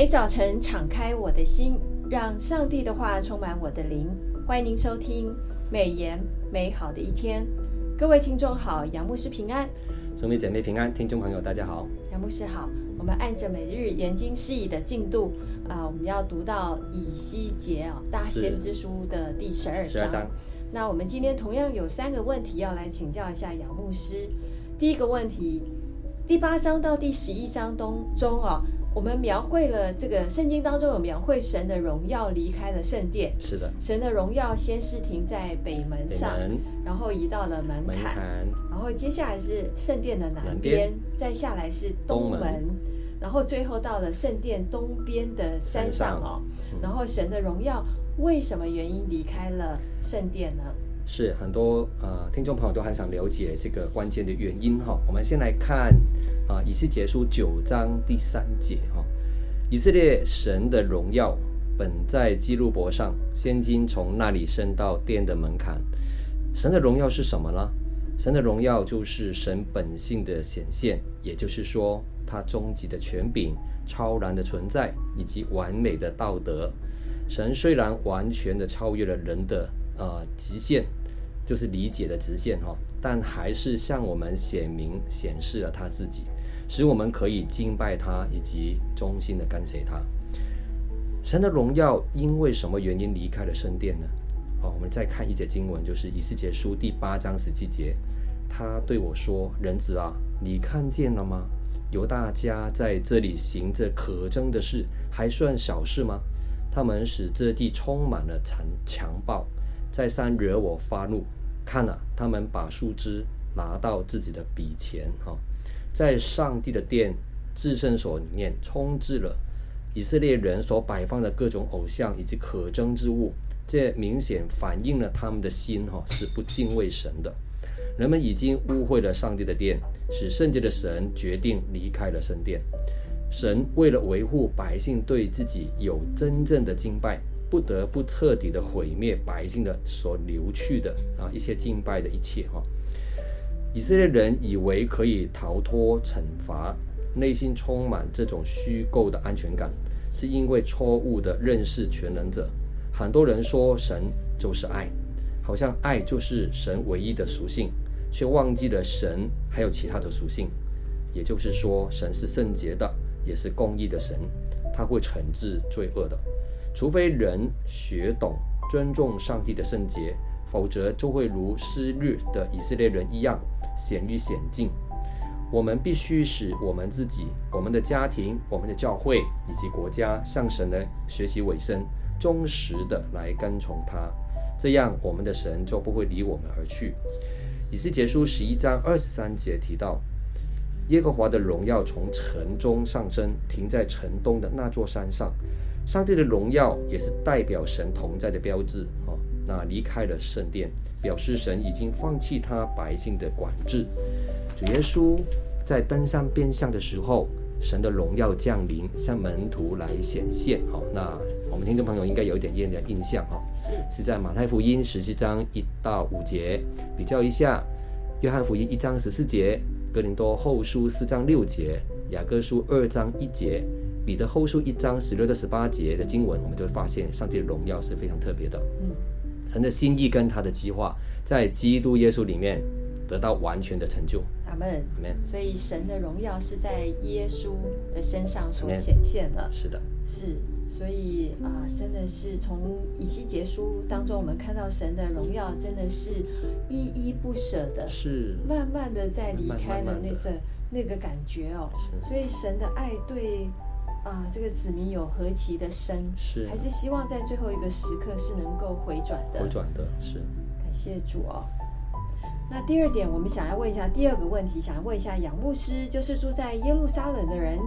每早晨敞开我的心，让上帝的话充满我的灵。欢迎您收听美言美好的一天。各位听众好，杨牧师平安，兄弟姐妹平安，听众朋友大家好，杨牧师好。我们按着每日研经释义的进度啊、呃，我们要读到以西结啊大先知书的第十二章。那我们今天同样有三个问题要来请教一下杨牧师。第一个问题，第八章到第十一章中中啊，我们描绘了这个圣经当中有描绘神的荣耀离开了圣殿。是的。神的荣耀先是停在北门上，门然后移到了门槛，然后接下来是圣殿的南边，再下来是东门，然后最后到了圣殿东边的山上哦。嗯、然后神的荣耀为什么原因离开了圣殿呢？是很多呃听众朋友都很想了解这个关键的原因哈。我们先来看啊、呃，以西结书九章第三节哈。以色列神的荣耀本在基路伯上，现今从那里升到殿的门槛。神的荣耀是什么呢？神的荣耀就是神本性的显现，也就是说，他终极的权柄、超然的存在以及完美的道德。神虽然完全的超越了人的呃极限。就是理解的直线哈，但还是向我们显明显示了他自己，使我们可以敬拜他以及忠心的跟随他。神的荣耀因为什么原因离开了圣殿呢？好，我们再看一节经文，就是以西结书第八章十七节，他对我说：“人子啊，你看见了吗？有大家在这里行着可憎的事，还算小事吗？他们使这地充满了残强暴，再三惹我发怒。”看了，他们把树枝拿到自己的笔前，哈，在上帝的殿至圣所里面充斥了以色列人所摆放的各种偶像以及可憎之物，这明显反映了他们的心，哈，是不敬畏神的。人们已经污秽了上帝的殿，使圣洁的神决定离开了圣殿。神为了维护百姓对自己有真正的敬拜。不得不彻底的毁灭百姓的所流去的啊一些敬拜的一切哈，以色列人以为可以逃脱惩罚，内心充满这种虚构的安全感，是因为错误的认识全能者。很多人说神就是爱，好像爱就是神唯一的属性，却忘记了神还有其他的属性。也就是说，神是圣洁的，也是公义的神，他会惩治罪恶的。除非人学懂尊重上帝的圣洁，否则就会如昔日的以色列人一样险于险境。我们必须使我们自己、我们的家庭、我们的教会以及国家向神来学习委身，忠实的来跟从他，这样我们的神就不会离我们而去。以西结书十一章二十三节提到，耶和华的荣耀从城中上升，停在城东的那座山上。上帝的荣耀也是代表神同在的标志，哈。那离开了圣殿，表示神已经放弃他百姓的管制。主耶稣在登山变相的时候，神的荣耀降临，向门徒来显现，哈。那我们听众朋友应该有一点点的印象，哈。是是在马太福音十七章一到五节，比较一下约翰福音一章十四节，哥林多后书四章六节，雅各书二章一节。彼得后书一章十六到十八节的经文，我们就会发现上帝的荣耀是非常特别的。嗯，神的心意跟他的计划，在基督耶稣里面得到完全的成就。阿门，阿门。所以神的荣耀是在耶稣的身上所显现的。是的，是。所以啊，真的是从以西结书当中，我们看到神的荣耀，真的是依依不舍的，是慢慢的在离开了那个那个感觉哦。所以神的爱对。啊，这个子民有何其的深，是还是希望在最后一个时刻是能够回转的。回转的是，感谢主哦。那第二点，我们想要问一下第二个问题，想要问一下杨牧师，就是住在耶路撒冷的人，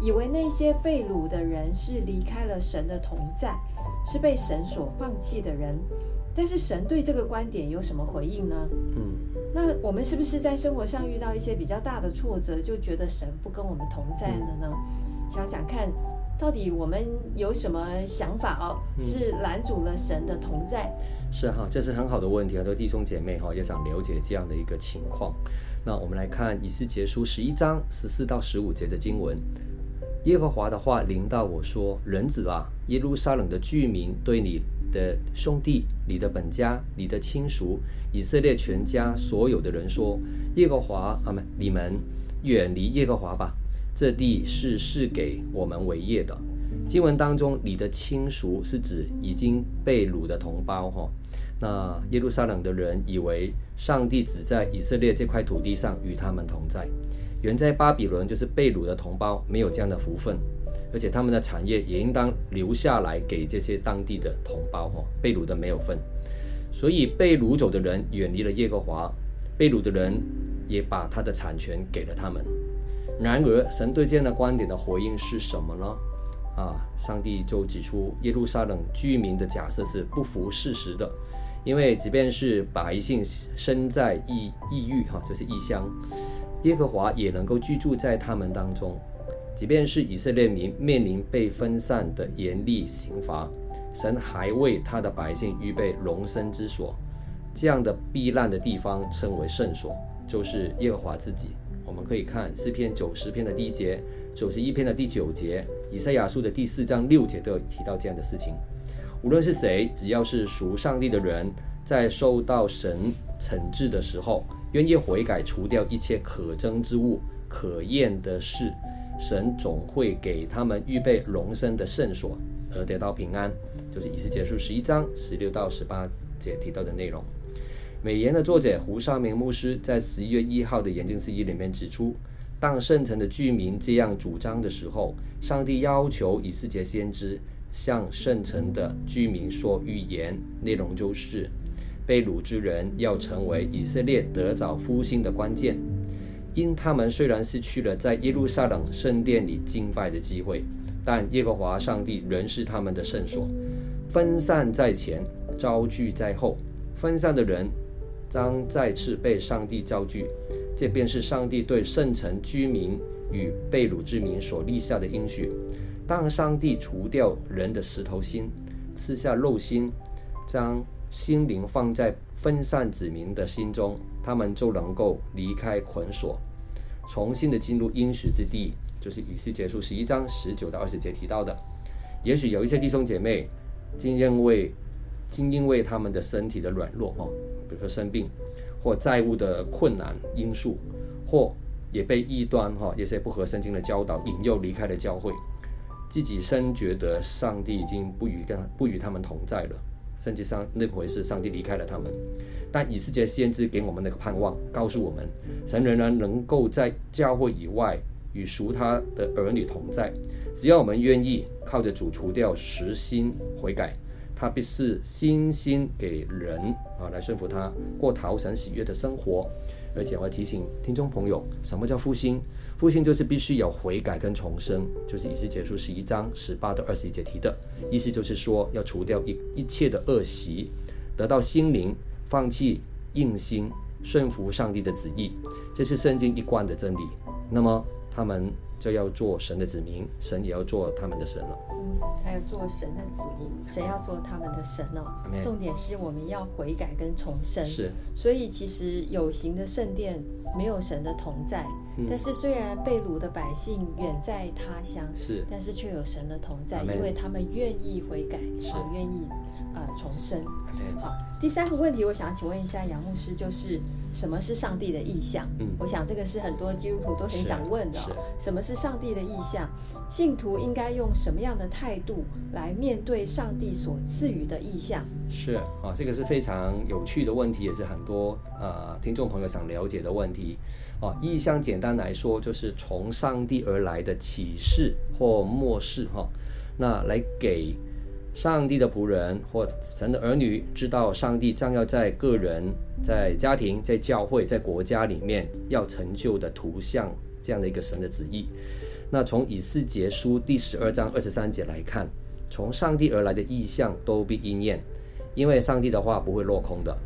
以为那些被掳的人是离开了神的同在，是被神所放弃的人，但是神对这个观点有什么回应呢？嗯，那我们是不是在生活上遇到一些比较大的挫折，就觉得神不跟我们同在了呢？嗯想想看，到底我们有什么想法哦？是拦阻了神的同在？嗯、是哈，这是很好的问题。很多弟兄姐妹哈也想了解这样的一个情况。那我们来看以斯结书十一章十四到十五节的经文。耶和华的话临到我说：“人子啊，耶路撒冷的居民对你的兄弟、你的本家、你的亲属、以色列全家所有的人说：耶和华啊，们你们远离耶和华吧，这地是赐给我们为业的。”经文当中，你的亲属是指已经被掳的同胞哈。那耶路撒冷的人以为上帝只在以色列这块土地上与他们同在。原在巴比伦就是被掳的同胞没有这样的福分，而且他们的产业也应当留下来给这些当地的同胞哈，被掳的没有份，所以被掳走的人远离了耶和华，被掳的人也把他的产权给了他们。然而，神对这样的观点的回应是什么呢？啊，上帝就指出耶路撒冷居民的假设是不符事实的，因为即便是百姓身在异异域哈，就是异乡。耶和华也能够居住在他们当中，即便是以色列民面临被分散的严厉刑罚，神还为他的百姓预备容身之所，这样的避难的地方称为圣所，就是耶和华自己。我们可以看诗篇九十篇的第一节，九十一篇的第九节，以赛亚书的第四章六节都有提到这样的事情。无论是谁，只要是属上帝的人，在受到神惩治的时候，愿意悔改，除掉一切可憎之物、可厌的事，神总会给他们预备容身的圣所，而得到平安。就是以斯结书十一章十六到十八节提到的内容。美言的作者胡绍明牧师在十一月一号的研经释义里面指出，当圣城的居民这样主张的时候，上帝要求以斯结先知向圣城的居民说预言，内容就是。被掳之人要成为以色列得早复兴的关键，因他们虽然失去了在耶路撒冷圣殿里敬拜的机会，但耶和华上帝仍是他们的圣所。分散在前，招聚在后，分散的人将再次被上帝招聚，这便是上帝对圣城居民与被掳之民所立下的应许。当上帝除掉人的石头心，赐下肉心，将心灵放在分散子民的心中，他们就能够离开捆锁，重新的进入应许之地。就是以斯结束十一章十九到二十节提到的。也许有一些弟兄姐妹，竟因为竟因为他们的身体的软弱哦，比如说生病，或债务的困难因素，或也被异端哈一些不合圣经的教导引诱离开了教会，自己深觉得上帝已经不与跟不与他们同在了。甚至上那回事，上帝离开了他们。但以世界先知给我们那个盼望，告诉我们，神仍然能够在教会以外与属他的儿女同在。只要我们愿意靠着主除掉实心悔改，他必是心心给人啊来顺服他，过讨神喜悦的生活。而且我要提醒听众朋友，什么叫复兴？复兴就是必须有悔改跟重生，就是以斯结书十一章十八到二十一节提的意思，就是说要除掉一一切的恶习，得到心灵，放弃硬心，顺服上帝的旨意，这是圣经一贯的真理。那么他们。就要做神的子民，神也要做他们的神了。嗯，还要做神的子民，神要做他们的神哦。Amen 重点是我们要悔改跟重生。是，所以其实有形的圣殿没有神的同在，嗯、但是虽然被掳的百姓远在他乡，是，但是却有神的同在因为他们愿意悔改，是啊，愿意。呃，重生。好，第三个问题，我想请问一下杨牧师，就是什么是上帝的意象？嗯，我想这个是很多基督徒都很想问的哦。什么是上帝的意象？信徒应该用什么样的态度来面对上帝所赐予的意象？是啊，这个是非常有趣的问题，也是很多呃听众朋友想了解的问题。啊，意象简单来说，就是从上帝而来的启示或漠视哈，那来给。上帝的仆人或神的儿女知道，上帝将要在个人、在家庭、在教会、在国家里面要成就的图像，这样的一个神的旨意。那从以斯结书第十二章二十三节来看，从上帝而来的意象都必应验，因为上帝的话不会落空的。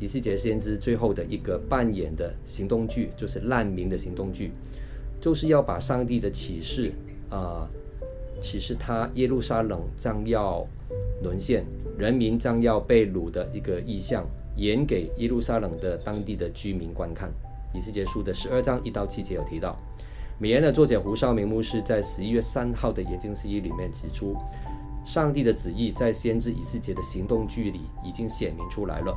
以斯结先知最后的一个扮演的行动剧，就是难民的行动剧，就是要把上帝的启示啊。其实他耶路撒冷将要沦陷，人民将要被掳的一个意象，演给耶路撒冷的当地的居民观看。以斯结书的十二章一到七节有提到，美言的作者胡绍明牧师在十一月三号的研经释义里面指出，上帝的旨意在先知以斯结的行动剧里已经显明出来了，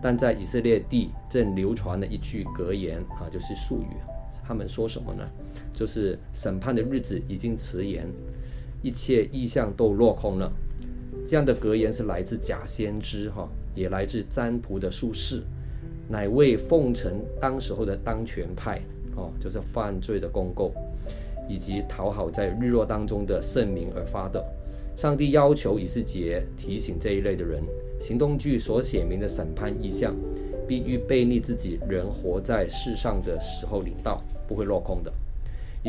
但在以色列地正流传了一句格言啊，就是术语，他们说什么呢？就是审判的日子已经迟延，一切意象都落空了。这样的格言是来自假先知哈，也来自占卜的术士，乃为奉承当时候的当权派。哦，就是犯罪的公构，以及讨好在日落当中的圣民而发的。上帝要求以斯结提醒这一类的人，行动剧所写明的审判意象，必预备你自己人活在世上的时候领到，不会落空的。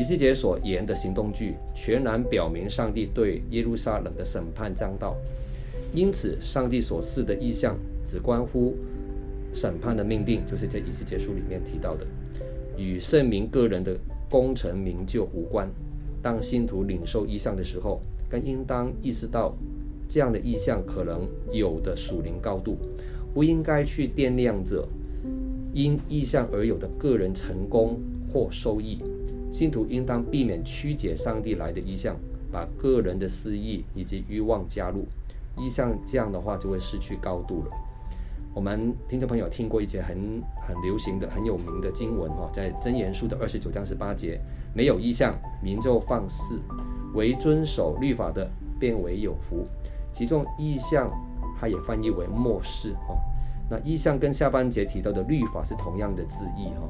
以斯结所言的行动剧，全然表明上帝对耶路撒冷的审判将到。因此，上帝所示的意象只关乎审判的命定，就是在以斯结书里面提到的。与圣民个人的功成名就无关。当信徒领受意象的时候，更应当意识到，这样的意象可能有的属灵高度，不应该去掂量着因意象而有的个人成功或收益。信徒应当避免曲解上帝来的意象，把个人的私意以及欲望加入意象，这样的话就会失去高度了。我们听众朋友听过一节很很流行的、很有名的经文哈，在箴言书的二十九章十八节，没有意象，民就放肆；唯遵守律法的，便为有福。其中意象，它也翻译为默示哈。那意象跟下半节提到的律法是同样的字义哈。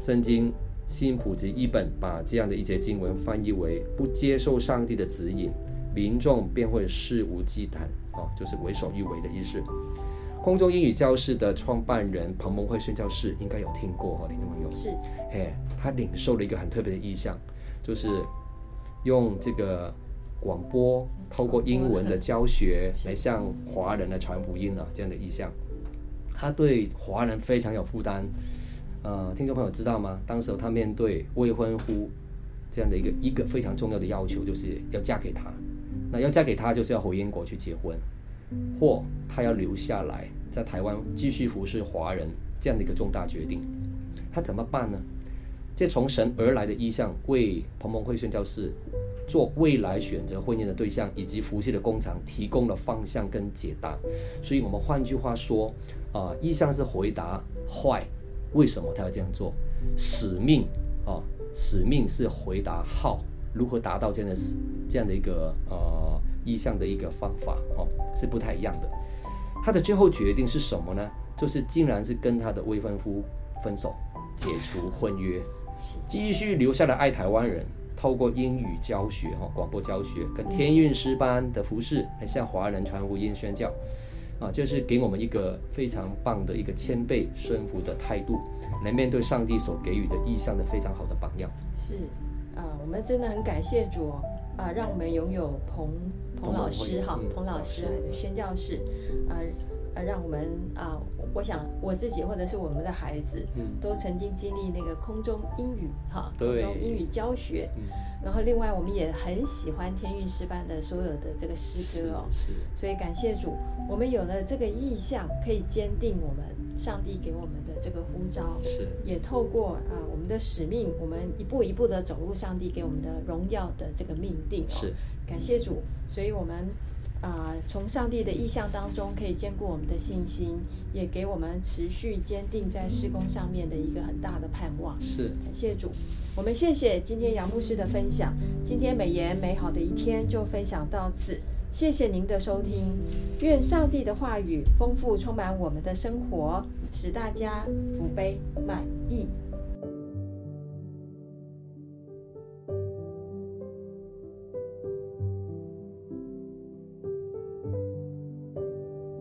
圣经新普及译本把这样的一节经文翻译为不接受上帝的指引，民众便会肆无忌惮哦，就是为所欲为的意思。空中英语教室的创办人彭蒙惠宣教士应该有听过哈，听众朋友是，嘿，他领受了一个很特别的意象，就是用这个广播透过英文的教学来向华人来传福音啊，这样的意象，他对华人非常有负担。呃，听众朋友知道吗？当时他面对未婚夫这样的一个一个非常重要的要求，就是要嫁给他，那要嫁给他就是要回英国去结婚。或他要留下来在台湾继续服侍华人，这样的一个重大决定，他怎么办呢？这从神而来的意向为彭蒙惠宣教士做未来选择婚姻的对象以及服侍的工厂提供了方向跟解答。所以，我们换句话说，啊，意向是回答坏，为什么他要这样做？使命啊，使命是回答好，如何达到这样的这样的一个呃。意向的一个方法哦，是不太一样的。他的最后决定是什么呢？就是竟然是跟他的未婚夫分手，解除婚约，继续留下来爱台湾人，透过英语教学哈，广播教学跟天韵师班的服饰，来向华人传福音宣教啊，就是给我们一个非常棒的一个谦卑顺服的态度，来面对上帝所给予的意向的非常好的榜样。是啊，我们真的很感谢主啊，让我们拥有彭。彭老师哈，彭老师的宣教士，呃呃，让我们啊、呃，我想我自己或者是我们的孩子，嗯都曾经经历那个空中英语哈，空中英语教学。嗯然后另外我们也很喜欢天韵诗班的所有的这个诗歌哦，所以感谢主，我们有了这个意向，可以坚定我们上帝给我们的这个呼召，是也透过啊、呃、我们的使命，我们一步一步的走入上帝给我们的荣耀的这个命定哦。是。感谢主，所以我们啊、呃，从上帝的意象当中可以兼顾我们的信心，也给我们持续坚定在施工上面的一个很大的盼望。是，感谢主，我们谢谢今天杨牧师的分享。今天美言美好的一天就分享到此，谢谢您的收听。愿上帝的话语丰富充满我们的生活，使大家福杯满溢。